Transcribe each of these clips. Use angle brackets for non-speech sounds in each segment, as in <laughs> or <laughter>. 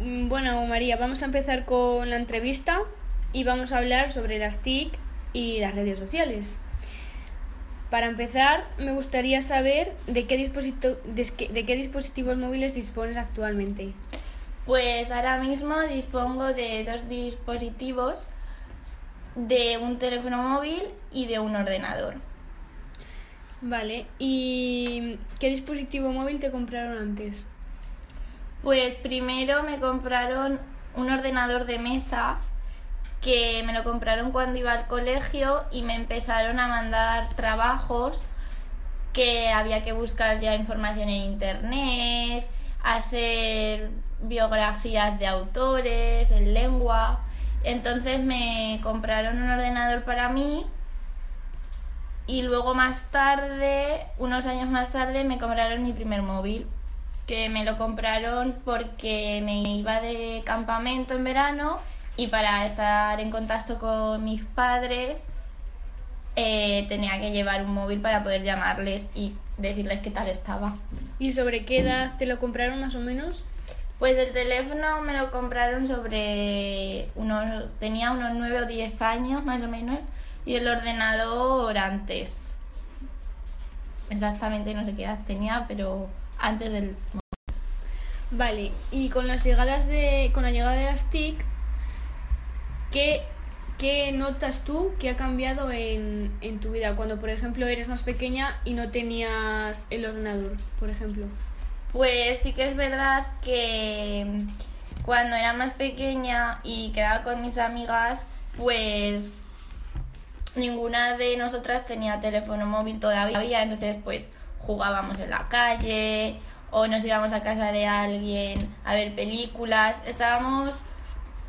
Bueno, María, vamos a empezar con la entrevista y vamos a hablar sobre las TIC y las redes sociales. Para empezar, me gustaría saber de qué, disposito- de de qué dispositivos móviles dispones actualmente. Pues ahora mismo dispongo de dos dispositivos, de un teléfono móvil y de un ordenador. Vale, ¿y qué dispositivo móvil te compraron antes? Pues primero me compraron un ordenador de mesa que me lo compraron cuando iba al colegio y me empezaron a mandar trabajos que había que buscar ya información en internet, hacer biografías de autores en lengua. Entonces me compraron un ordenador para mí y luego más tarde, unos años más tarde, me compraron mi primer móvil, que me lo compraron porque me iba de campamento en verano y para estar en contacto con mis padres eh, tenía que llevar un móvil para poder llamarles y decirles qué tal estaba. ¿Y sobre qué edad te lo compraron más o menos? Pues el teléfono me lo compraron sobre unos, tenía unos 9 o 10 años más o menos y el ordenador antes. Exactamente no sé qué edad tenía, pero antes del... Vale, y con las llegadas de con la llegada de las TIC, ¿qué, qué notas tú que ha cambiado en, en tu vida cuando, por ejemplo, eres más pequeña y no tenías el ordenador, por ejemplo? Pues sí que es verdad que cuando era más pequeña y quedaba con mis amigas, pues ninguna de nosotras tenía teléfono móvil todavía, entonces pues jugábamos en la calle o nos íbamos a casa de alguien a ver películas, estábamos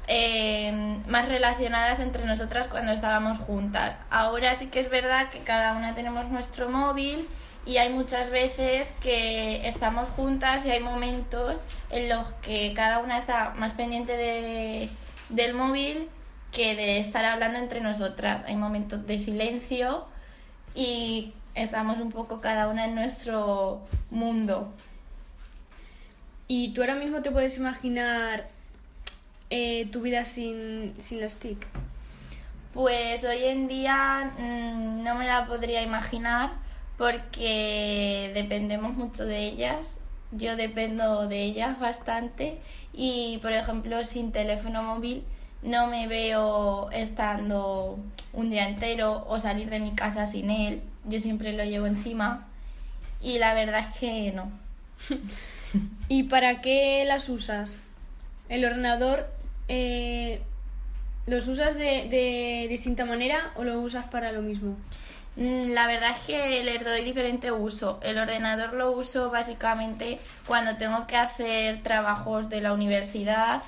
eh, más relacionadas entre nosotras cuando estábamos juntas. Ahora sí que es verdad que cada una tenemos nuestro móvil y hay muchas veces que estamos juntas y hay momentos en los que cada una está más pendiente de, del móvil que de estar hablando entre nosotras. Hay momentos de silencio y estamos un poco cada una en nuestro mundo. ¿Y tú ahora mismo te puedes imaginar eh, tu vida sin, sin las TIC? Pues hoy en día mm, no me la podría imaginar porque dependemos mucho de ellas. Yo dependo de ellas bastante y, por ejemplo, sin teléfono móvil no me veo estando un día entero o salir de mi casa sin él. Yo siempre lo llevo encima y la verdad es que no. <laughs> ¿Y para qué las usas? ¿El ordenador eh, los usas de, de distinta manera o lo usas para lo mismo? Mm, La verdad es que les doy diferente uso. El ordenador lo uso básicamente cuando tengo que hacer trabajos de la universidad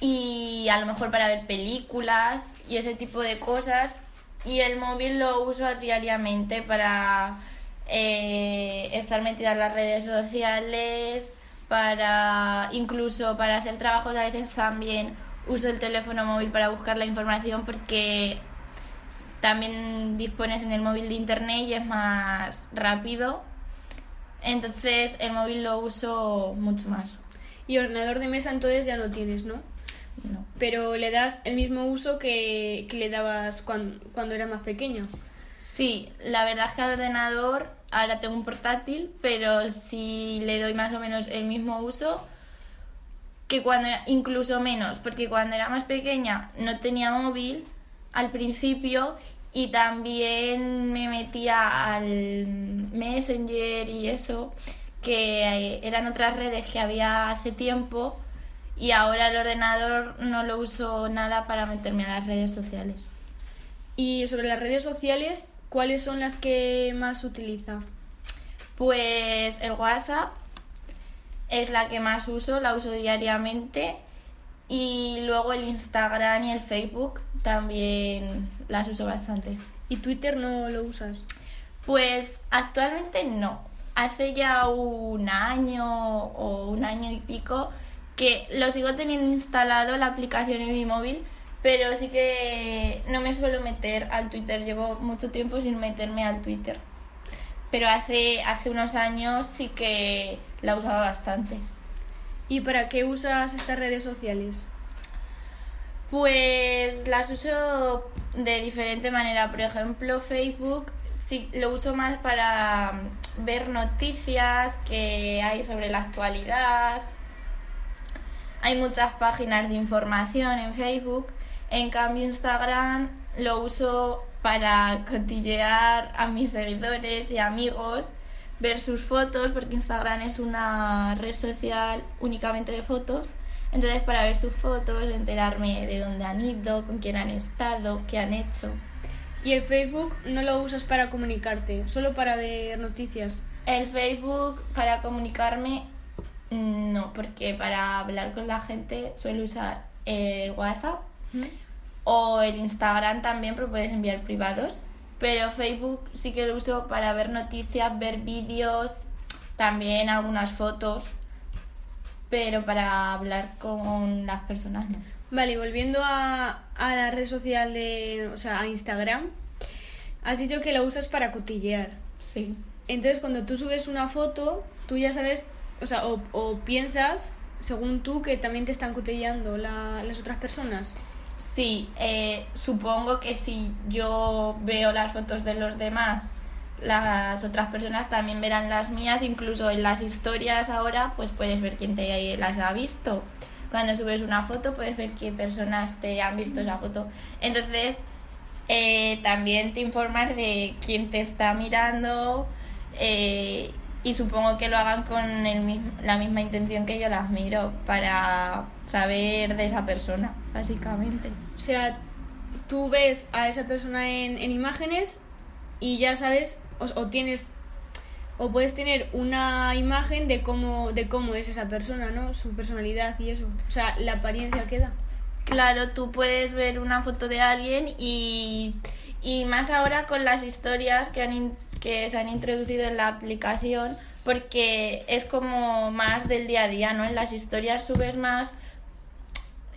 y a lo mejor para ver películas y ese tipo de cosas. Y el móvil lo uso diariamente para eh, estar metida en las redes sociales, para incluso para hacer trabajos a veces también uso el teléfono móvil para buscar la información porque también dispones en el móvil de internet y es más rápido. Entonces el móvil lo uso mucho más. Y ordenador de mesa entonces ya no tienes, ¿no? No. Pero le das el mismo uso que, que le dabas cuando, cuando era más pequeña. Sí, la verdad es que al ordenador ahora tengo un portátil, pero sí le doy más o menos el mismo uso que cuando era, incluso menos, porque cuando era más pequeña no tenía móvil al principio y también me metía al Messenger y eso, que eh, eran otras redes que había hace tiempo y ahora el ordenador no lo uso nada para meterme a las redes sociales. Y sobre las redes sociales, ¿cuáles son las que más utiliza? Pues el WhatsApp, es la que más uso, la uso diariamente. Y luego el Instagram y el Facebook también las uso bastante. ¿Y Twitter no lo usas? Pues actualmente no. Hace ya un año o un año y pico que lo sigo teniendo instalado la aplicación en mi móvil, pero sí que no me suelo meter al Twitter. Llevo mucho tiempo sin meterme al Twitter. Pero hace, hace unos años sí que la usaba bastante. ¿Y para qué usas estas redes sociales? Pues las uso de diferente manera. Por ejemplo, Facebook sí lo uso más para ver noticias que hay sobre la actualidad. Hay muchas páginas de información en Facebook. En cambio, Instagram lo uso para cotillear a mis seguidores y amigos, ver sus fotos, porque Instagram es una red social únicamente de fotos. Entonces, para ver sus fotos, enterarme de dónde han ido, con quién han estado, qué han hecho. ¿Y el Facebook no lo usas para comunicarte, solo para ver noticias? El Facebook para comunicarme, no, porque para hablar con la gente suelo usar el WhatsApp o el Instagram también, pero puedes enviar privados. Pero Facebook sí que lo uso para ver noticias, ver vídeos, también algunas fotos, pero para hablar con las personas no. Vale, volviendo a, a la red social de, o sea, a Instagram, has dicho que la usas para cotillear. Sí. Entonces, cuando tú subes una foto, tú ya sabes, o sea, o, o piensas, según tú, que también te están cotilleando la- las otras personas. Sí, eh, supongo que si yo veo las fotos de los demás, las otras personas también verán las mías, incluso en las historias ahora, pues puedes ver quién te las ha visto. Cuando subes una foto, puedes ver qué personas te han visto esa foto. Entonces, eh, también te informas de quién te está mirando eh, y supongo que lo hagan con el mismo, la misma intención que yo las miro, para saber de esa persona, básicamente. O sea, tú ves a esa persona en, en imágenes y ya sabes, o, o tienes, o puedes tener una imagen de cómo, de cómo es esa persona, ¿no? Su personalidad y eso. O sea, la apariencia queda. Claro, tú puedes ver una foto de alguien y, y más ahora con las historias que, han que se han introducido en la aplicación, porque es como más del día a día, ¿no? En las historias subes más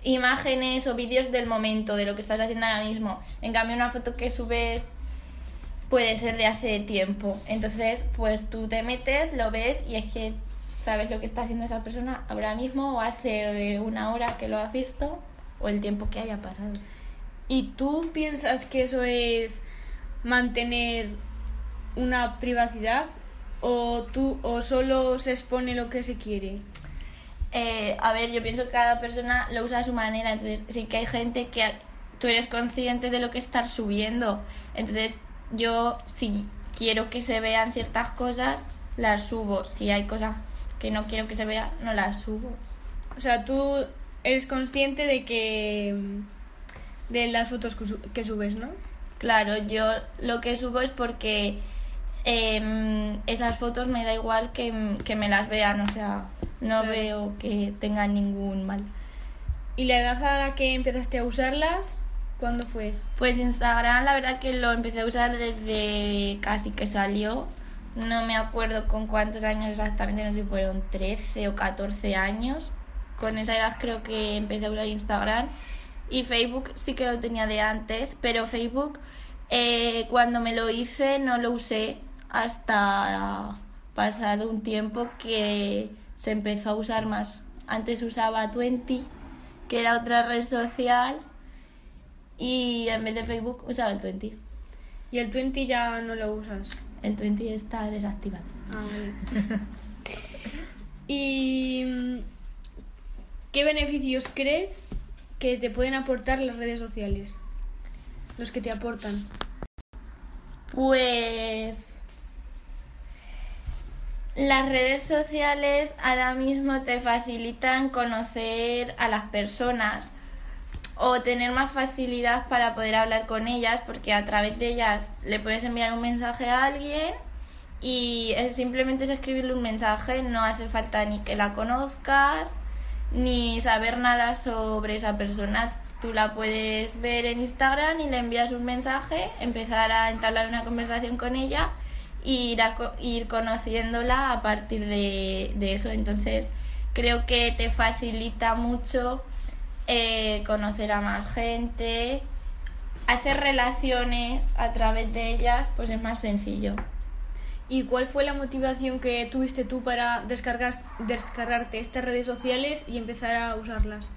imágenes o vídeos del momento, de lo que estás haciendo ahora mismo. En cambio, una foto que subes puede ser de hace tiempo. Entonces, pues tú te metes, lo ves y es que sabes lo que está haciendo esa persona ahora mismo o hace eh, una hora que lo has visto o el tiempo que haya pasado. ¿Y tú piensas que eso es mantener una privacidad o tú o solo se expone lo que se quiere? Eh, a ver, yo pienso que cada persona lo usa a su manera, entonces sí que hay gente que tú eres consciente de lo que estás subiendo, entonces yo si quiero que se vean ciertas cosas, las subo, si hay cosas que no quiero que se vean, no las subo. O sea, tú eres consciente de que de las fotos que, su- que subes, ¿no? Claro, yo lo que subo es porque em, esas fotos me da igual que, que me las vean, o sea, no Claro. veo que tengan ningún mal. ¿Y la edad a la que empezaste a usarlas, cuándo fue? Pues Instagram, la verdad que lo empecé a usar desde casi que salió. No me acuerdo con cuántos años exactamente, no sé si fueron 13 o 14 años. Con esa edad creo que empecé a usar Instagram. Y Facebook sí que lo tenía de antes, pero Facebook eh, cuando me lo hice no lo usé hasta pasado un tiempo que se empezó a usar más. Antes usaba Twenty, que era otra red social, y en vez de Facebook usaba el 20. ¿Y el 20 ya no lo usas? El 20 está desactivado. Ah, vale. <laughs> ¿Y mm, qué beneficios crees que te pueden aportar las redes sociales? Los que te aportan. Pues las redes sociales ahora mismo te facilitan conocer a las personas o tener más facilidad para poder hablar con ellas porque a través de ellas le puedes enviar un mensaje a alguien y simplemente es escribirle un mensaje, no hace falta ni que la conozcas, ni saber nada sobre esa persona. Tú la puedes ver en Instagram y le envías un mensaje, empezar a entablar una conversación con ella e ir, ir conociéndola a partir de, de, eso. Entonces, creo que te facilita mucho eh, conocer a más gente, hacer relaciones a través de ellas, pues es más sencillo. ¿Y cuál fue la motivación que tuviste tú para descargar, descargarte estas redes sociales y empezar a usarlas?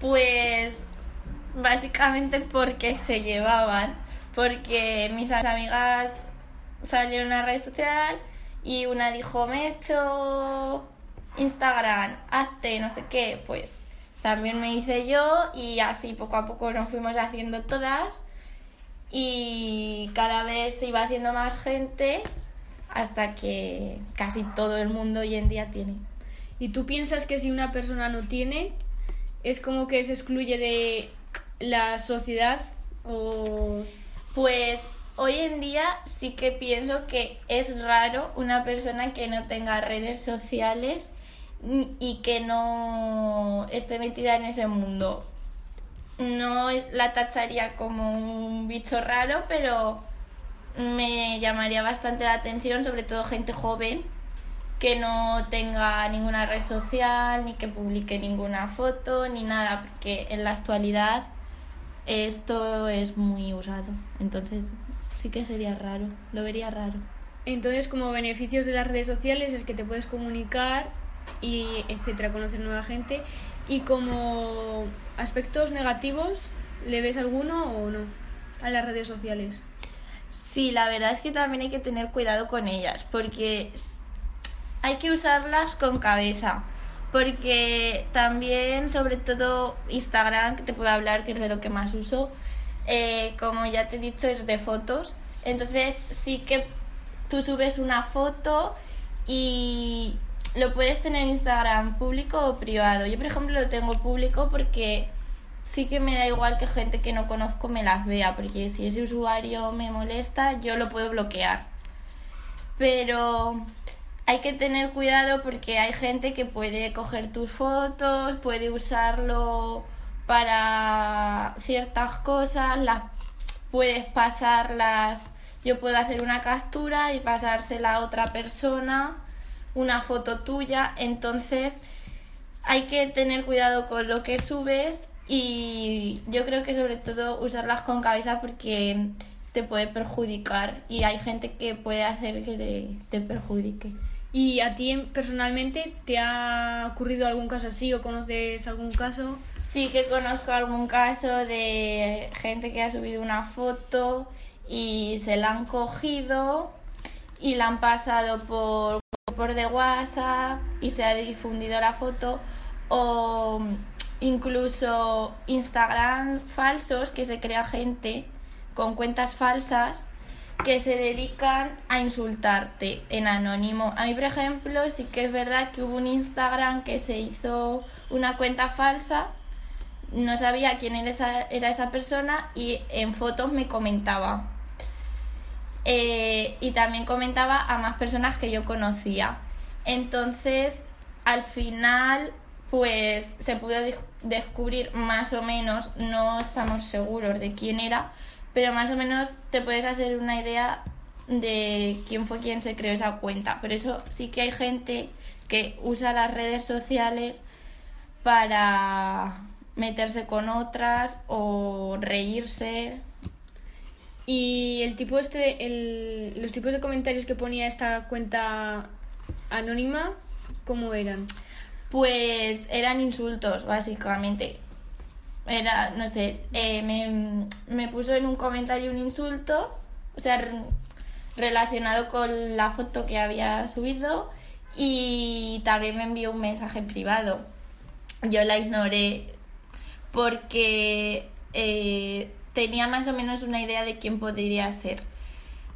Pues básicamente porque se llevaban, porque mis amigas salieron a una red social y una dijo, me he hecho Instagram, hazte no sé qué, pues también me hice yo y así poco a poco nos fuimos haciendo todas y cada vez se iba haciendo más gente hasta que casi todo el mundo hoy en día tiene. ¿Y tú piensas que si una persona no tiene, es como que se excluye de la sociedad o...? Pues hoy en día sí que pienso que es raro una persona que no tenga redes sociales y que no esté metida en ese mundo no la tacharía como un bicho raro, pero me llamaría bastante la atención, sobre todo gente joven que no tenga ninguna red social, ni que publique ninguna foto, ni nada, porque en la actualidad esto es muy usado. Entonces sí que sería raro, lo vería raro. Entonces, como beneficios de las redes sociales es que te puedes comunicar y etcétera, conocer nueva gente. Y como aspectos negativos, ¿le ves alguno o no a las redes sociales? Sí, la verdad es que también hay que tener cuidado con ellas, porque hay que usarlas con cabeza. Porque también, sobre todo Instagram, que te puedo hablar, que es de lo que más uso, eh, como ya te he dicho, es de fotos. Entonces sí que tú subes una foto y lo puedes tener en Instagram público o privado. Yo, por ejemplo, lo tengo público porque sí que me da igual que gente que no conozco me las vea, porque si ese usuario me molesta, yo lo puedo bloquear. Pero hay que tener cuidado porque hay gente que puede coger tus fotos, puede usarlo para ciertas cosas, las puedes pasarlas, yo puedo hacer una captura y pasársela a otra persona una foto tuya, entonces hay que tener cuidado con lo que subes y yo creo que sobre todo usarlas con cabeza porque te puede perjudicar y hay gente que puede hacer que te, perjudique. ¿Y a ti personalmente te ha ocurrido algún caso así o conoces algún caso? Sí que conozco algún caso de gente que ha subido una foto y se la han cogido y la han pasado por por de WhatsApp y se ha difundido la foto o incluso Instagram falsos que se crea gente con cuentas falsas que se dedican a insultarte en anónimo. A mí, por ejemplo, sí que es verdad que hubo un Instagram que se hizo una cuenta falsa, no sabía quién era esa, era esa persona y en fotos me comentaba eh, y también comentaba a más personas que yo conocía. Entonces, al final, pues se pudo descubrir más o menos, no estamos seguros de quién era, pero más o menos te puedes hacer una idea de quién fue quien se creó esa cuenta. Por eso sí que hay gente que usa las redes sociales para meterse con otras o reírse y el tipo este, el, los tipos de comentarios que ponía esta cuenta anónima, ¿cómo eran? Pues eran insultos, básicamente. Era, no sé, eh, me, me puso en un comentario un insulto, o sea, relacionado con la foto que había subido y también me envió un mensaje privado. Yo la ignoré porque eh, tenía más o menos una idea de quién podría ser.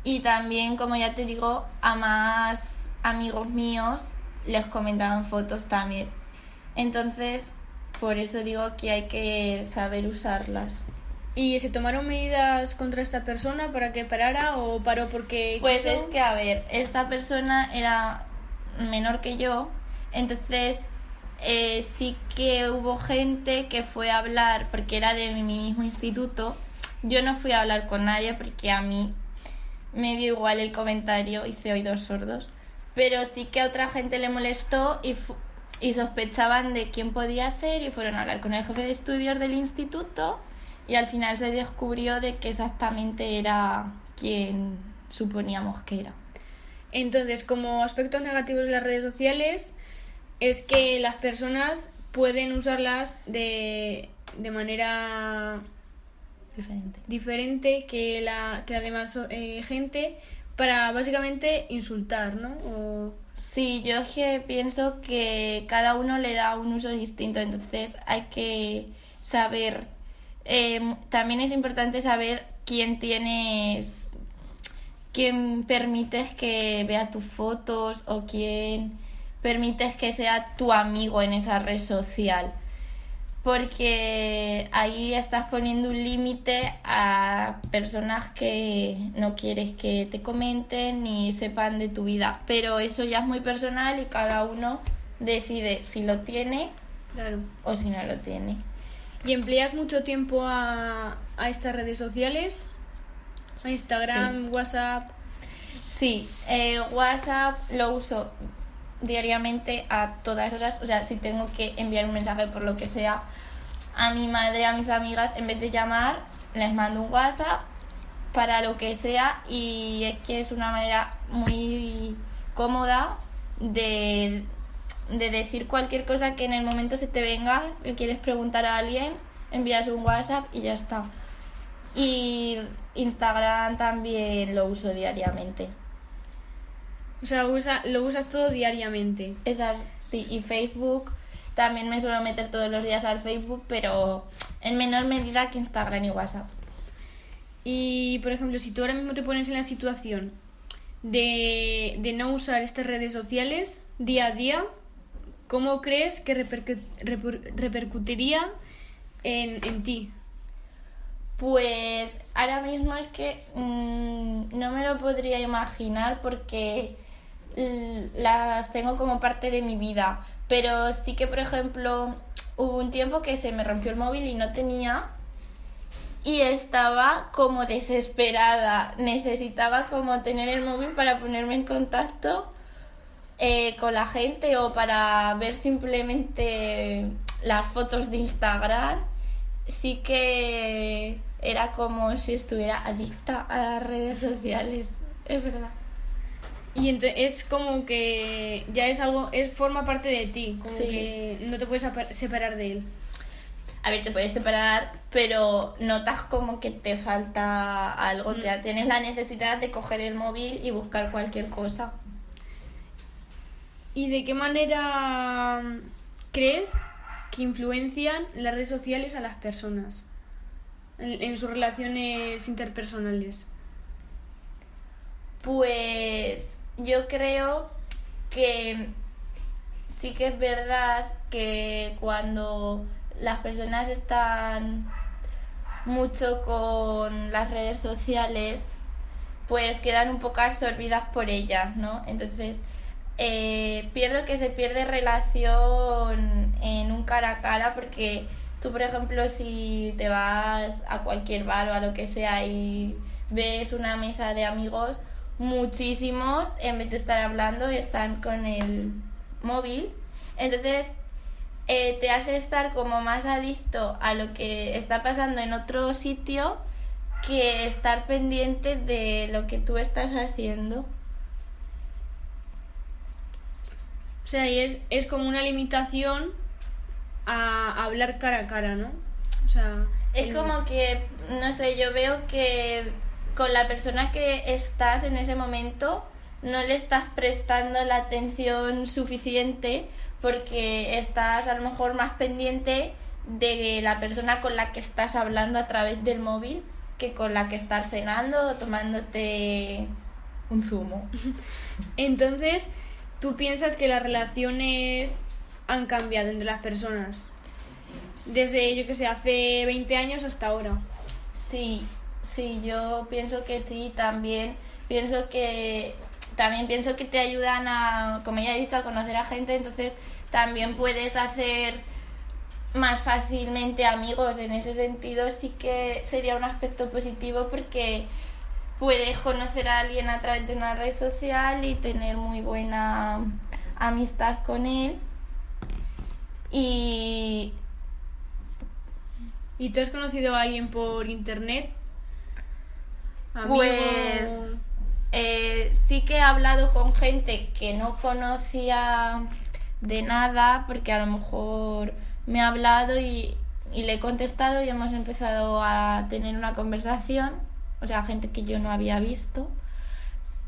Y también, como ya te digo, a más amigos míos les comentaban fotos también. Entonces, por eso digo que hay que saber usarlas. ¿Y se tomaron medidas contra esta persona para que parara o paró porque Pues quiso? es que, a ver, esta persona era menor que yo, entonces eh, sí que hubo gente que fue a hablar, porque era de mi mismo instituto. Yo no fui a hablar con nadie porque a mí me dio igual el comentario, hice oídos sordos. Pero sí que a otra gente le molestó y, y sospechaban de quién podía ser y fueron a hablar con el jefe de estudios del instituto y al final se descubrió de que exactamente era quien suponíamos que era. Entonces, como aspectos negativos de las redes sociales, es que las personas pueden usarlas de, de manera Diferente. diferente que la, que la demás eh, gente para básicamente insultar, ¿no? O- Sí, yo es que pienso que cada uno le da un uso distinto, entonces hay que saber. eh, también es importante saber quién tienes, quién permites que vea tus fotos o quién permites que sea tu amigo en esa red social. Porque ahí estás poniendo un límite a personas que no quieres que te comenten ni sepan de tu vida. Pero eso ya es muy personal y cada uno decide si lo tiene claro. o si no lo tiene. ¿Y empleas mucho tiempo a, a estas redes sociales? A Instagram, WhatsApp. Sí, eh, WhatsApp lo uso diariamente a todas horas. O sea, si tengo que enviar un mensaje por lo que sea a mi madre, a mis amigas, en vez de llamar, les mando un WhatsApp para lo que sea. Y es que es una manera muy cómoda de, de decir cualquier cosa que en el momento se te venga, que quieres preguntar a alguien, envías un WhatsApp y ya está. Y Instagram también lo uso diariamente. O sea, usa, lo usas todo diariamente. Esas, sí, y Facebook también me suelo meter todos los días al Facebook, pero en menor medida que Instagram y WhatsApp. Y, por ejemplo, si tú ahora mismo te pones en la situación de, de no usar estas redes sociales día a día, ¿cómo crees que repercu- reper- repercutiría en, en ti? Pues ahora mismo es que mm, no me lo podría imaginar porque las tengo como parte de mi vida. Pero sí que, por ejemplo, hubo un tiempo que se me rompió el móvil y no tenía. Y estaba como desesperada. Necesitaba como tener el móvil para ponerme en contacto eh, con la gente o para ver simplemente las fotos de Instagram. Sí que era como si estuviera adicta a las redes sociales. Es verdad. Y es como que ya es algo, es forma parte de ti, como Sí. que no te puedes separar de él. A ver, te puedes separar, pero notas como que te falta algo. Mm. Te, tienes la necesidad de coger el móvil y buscar cualquier cosa. ¿Y de qué manera mm, crees que influencian las redes sociales a las personas en, en sus relaciones interpersonales? Pues yo creo que sí que es verdad que cuando las personas están mucho con las redes sociales, pues quedan un poco absorbidas por ellas, ¿no? Entonces, eh, pierdo que se pierde relación en un cara a cara porque tú, por ejemplo, si te vas a cualquier bar o a lo que sea y ves una mesa de amigos, muchísimos, en vez de estar hablando, están con el móvil. Entonces, eh, te hace estar como más adicto a lo que está pasando en otro sitio que estar pendiente de lo que tú estás haciendo. O sea, y es, es como una limitación a hablar cara a cara, ¿no? O sea, Es como que, no sé, yo veo que con la persona que estás en ese momento no le estás prestando la atención suficiente porque estás a lo mejor más pendiente de la persona con la que estás hablando a través del móvil que con la que estás cenando o tomándote un zumo. <laughs> Entonces, ¿tú piensas que las relaciones han cambiado entre las personas? Desde, yo que sé, hace 20 años hasta ahora. Sí, sí, yo pienso que sí, también pienso que también pienso que te ayudan a, como ya he dicho, a conocer a gente, entonces también puedes hacer más fácilmente amigos. En ese sentido sí que sería un aspecto positivo porque puedes conocer a alguien a través de una red social y tener muy buena amistad con él. Y ¿Y tú has conocido a alguien por internet? Pues eh, sí que he hablado con gente que no conocía de nada, porque a lo mejor me ha hablado y, y le he contestado y hemos empezado a tener una conversación, o sea, gente que yo no había visto,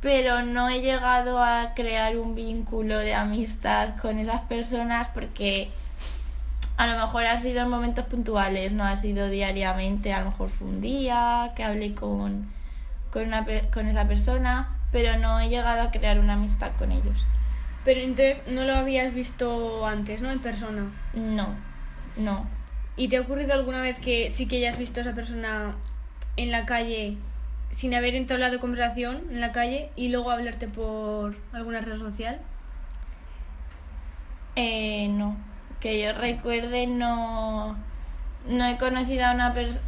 pero no he llegado a crear un vínculo de amistad con esas personas porque a lo mejor ha sido en momentos puntuales, no ha sido diariamente, a lo mejor fue un día que hablé con, con, una, con esa persona, pero no he llegado a crear una amistad con ellos. Pero entonces no lo habías visto antes, ¿no? En persona. No, no. ¿Y te ha ocurrido alguna vez que sí que hayas visto a esa persona en la calle sin haber entablado conversación en la calle y luego hablarte por alguna red social? Eh, no, que yo recuerde no, no he conocido a una persona,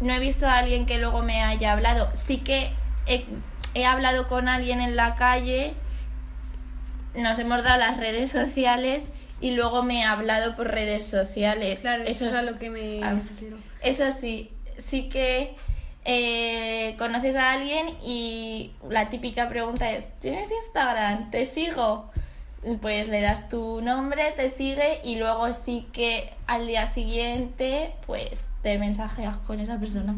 no he visto a alguien que luego me haya hablado. Sí que he, he hablado con alguien en la calle, nos hemos dado las redes sociales y luego me ha hablado por redes sociales. Claro, eso, es a lo que me ah. Eso sí, sí que eh, conoces a alguien y la típica pregunta es, ¿tienes Instagram? ¿Te sigo? Pues le das tu nombre, te sigue y luego sí que al día siguiente pues te mensajeas con esa persona.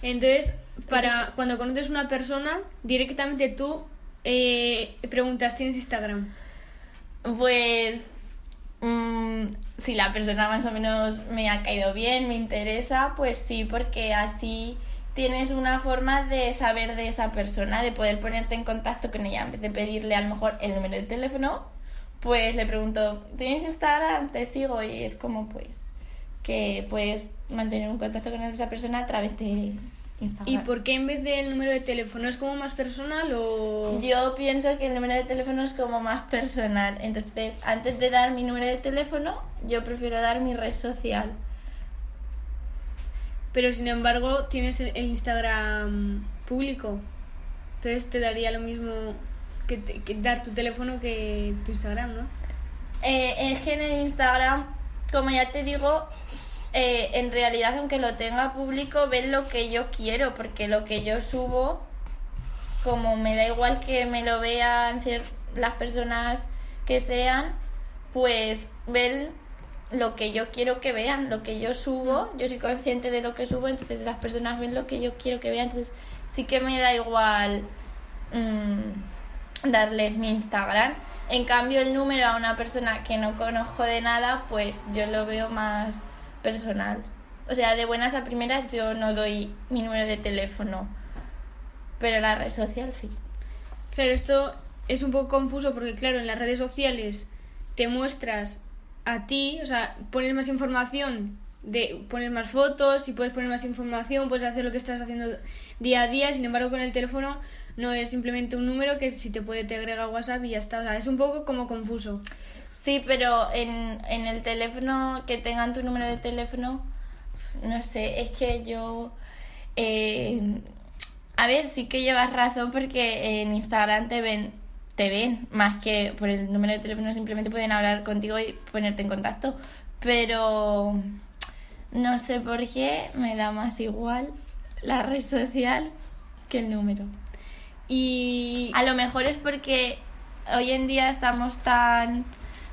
Entonces, para cuando conoces una persona, directamente tú eh, preguntas, ¿tienes Instagram? Pues mm, si la persona más o menos me ha caído bien, me interesa, pues sí, porque así tienes una forma de saber de esa persona, de poder ponerte en contacto con ella. En vez de pedirle a lo mejor el número de teléfono, pues le pregunto, ¿tienes Instagram? Te sigo y es como pues que puedes mantener un contacto con esa persona a través de Instagram. ¿Y por qué en vez del número de teléfono es como más personal o...? Yo pienso que el número de teléfono es como más personal. Entonces, antes de dar mi número de teléfono, yo prefiero dar mi red social. Pero sin embargo tienes el Instagram público. Entonces te daría lo mismo que, te- que dar tu teléfono que tu Instagram, ¿no? Eh, es que en el Instagram, como ya te digo, eh, en realidad, aunque lo tenga público, ven lo que yo quiero, porque lo que yo subo, como me da igual que me lo vean las personas que sean, pues ven lo que yo quiero que vean, lo que yo subo, yo soy consciente de lo que subo, entonces las personas ven lo que yo quiero que vean, entonces sí que me da igual mm, darles mi Instagram. En cambio, el número a una persona que no conozco de nada, pues yo lo veo más personal. O sea, de buenas a primeras yo no doy mi número de teléfono, pero la red social sí. Claro, esto es un poco confuso porque, claro, en las redes sociales te muestras a ti, o sea, pones más información, de, pones más fotos y puedes poner más información, puedes hacer lo que estás haciendo día a día, sin embargo, con el teléfono no es simplemente un número que si te puede te agrega WhatsApp y ya está, o sea, es un poco como confuso. Sí, pero en, en el teléfono, que tengan tu número de teléfono, no sé, es que yo... eh, a ver, sí que llevas razón porque en Instagram te ven, te ven, más que por el número de teléfono. Simplemente pueden hablar contigo y ponerte en contacto, pero no sé por qué me da más igual la red social que el número. Y A lo mejor es porque hoy en día estamos tan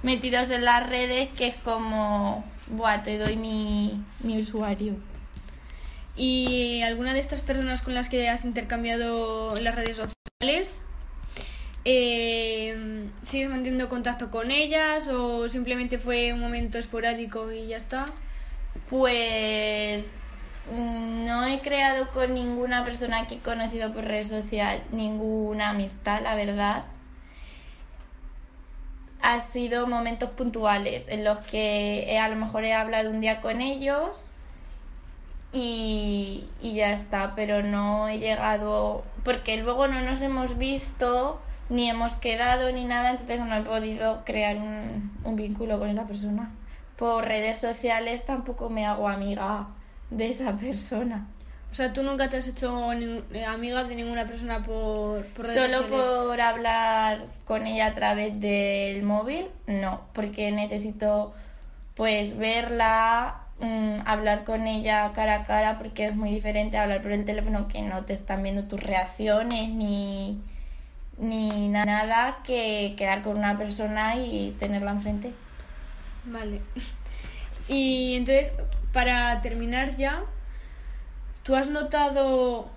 metidos en las redes que es como, buah, te doy mi, mi usuario. ¿Y alguna de estas personas con las que has intercambiado las redes sociales? eh, ¿Sigues manteniendo contacto con ellas o simplemente fue un momento esporádico y ya está? Pues no he creado con ninguna persona que he conocido por red social ninguna amistad, la verdad. Ha sido momentos puntuales en los que a lo mejor he hablado un día con ellos y, y ya está, pero no he llegado, porque luego no nos hemos visto, ni hemos quedado, ni nada, entonces no he podido crear un, un vínculo con esa persona. Por redes sociales tampoco me hago amiga de esa persona. O sea, tú nunca te has hecho ni- eh, amiga de ninguna persona por, por redes Solo sociales? por hablar con ella a través del móvil, no, porque necesito pues verla, mm, hablar con ella cara a cara, porque es muy diferente hablar por el teléfono que no te están viendo tus reacciones ni, ni na- nada que quedar con una persona y tenerla enfrente. Vale. <laughs> Y entonces, para terminar ya, ¿tú has notado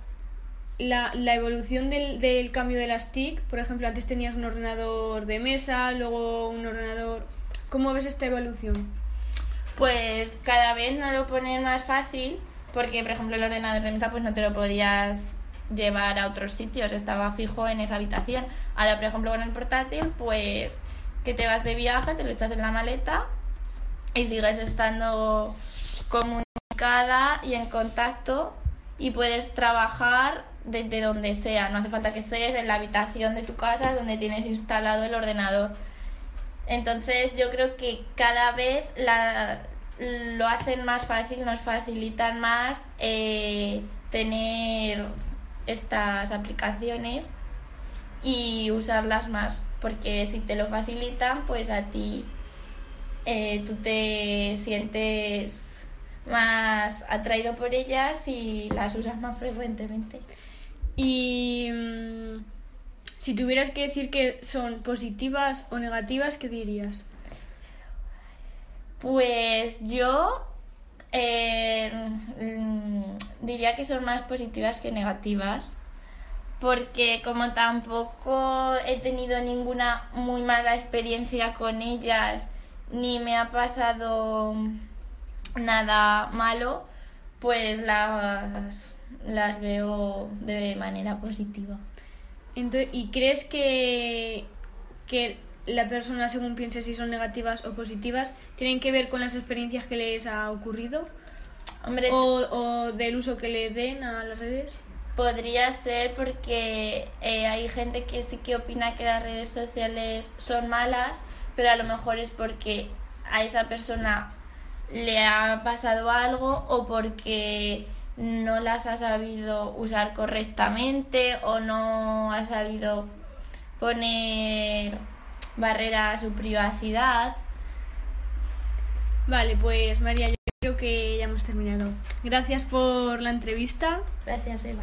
la, la evolución del, del cambio de las TIC? Por ejemplo, antes tenías un ordenador de mesa, luego un ordenador... ¿Cómo ves esta evolución? Pues cada vez nos lo ponen más fácil porque, por ejemplo, el ordenador de mesa pues no te lo podías llevar a otros sitios, estaba fijo en esa habitación. Ahora, por ejemplo, con el portátil, pues que te vas de viaje, te lo echas en la maleta y sigues estando comunicada y en contacto y puedes trabajar desde donde sea. No hace falta que estés en la habitación de tu casa donde tienes instalado el ordenador. Entonces yo creo que cada vez la, lo hacen más fácil, nos facilitan más eh, tener estas aplicaciones y usarlas más, porque si te lo facilitan, pues a ti eh, tú te sientes más atraído por ellas y las usas más frecuentemente. Y mm, si tuvieras que decir que son positivas o negativas, ¿qué dirías? Pues yo eh, mm, diría que son más positivas que negativas, porque como tampoco he tenido ninguna muy mala experiencia con ellas, ni me ha pasado nada malo, pues las, las veo de manera positiva. Entonces, ¿Y crees que, que la persona, según piense si son negativas o positivas, tienen que ver con las experiencias que les ha ocurrido? Hombre, ¿O, o del uso que le den a las redes? Podría ser porque eh, hay gente que sí que opina que las redes sociales son malas, pero a lo mejor es porque a esa persona le ha pasado algo o porque no las ha sabido usar correctamente o no ha sabido poner barrera a su privacidad. Vale, pues María, yo creo que ya hemos terminado. Gracias por la entrevista. Gracias, Eva.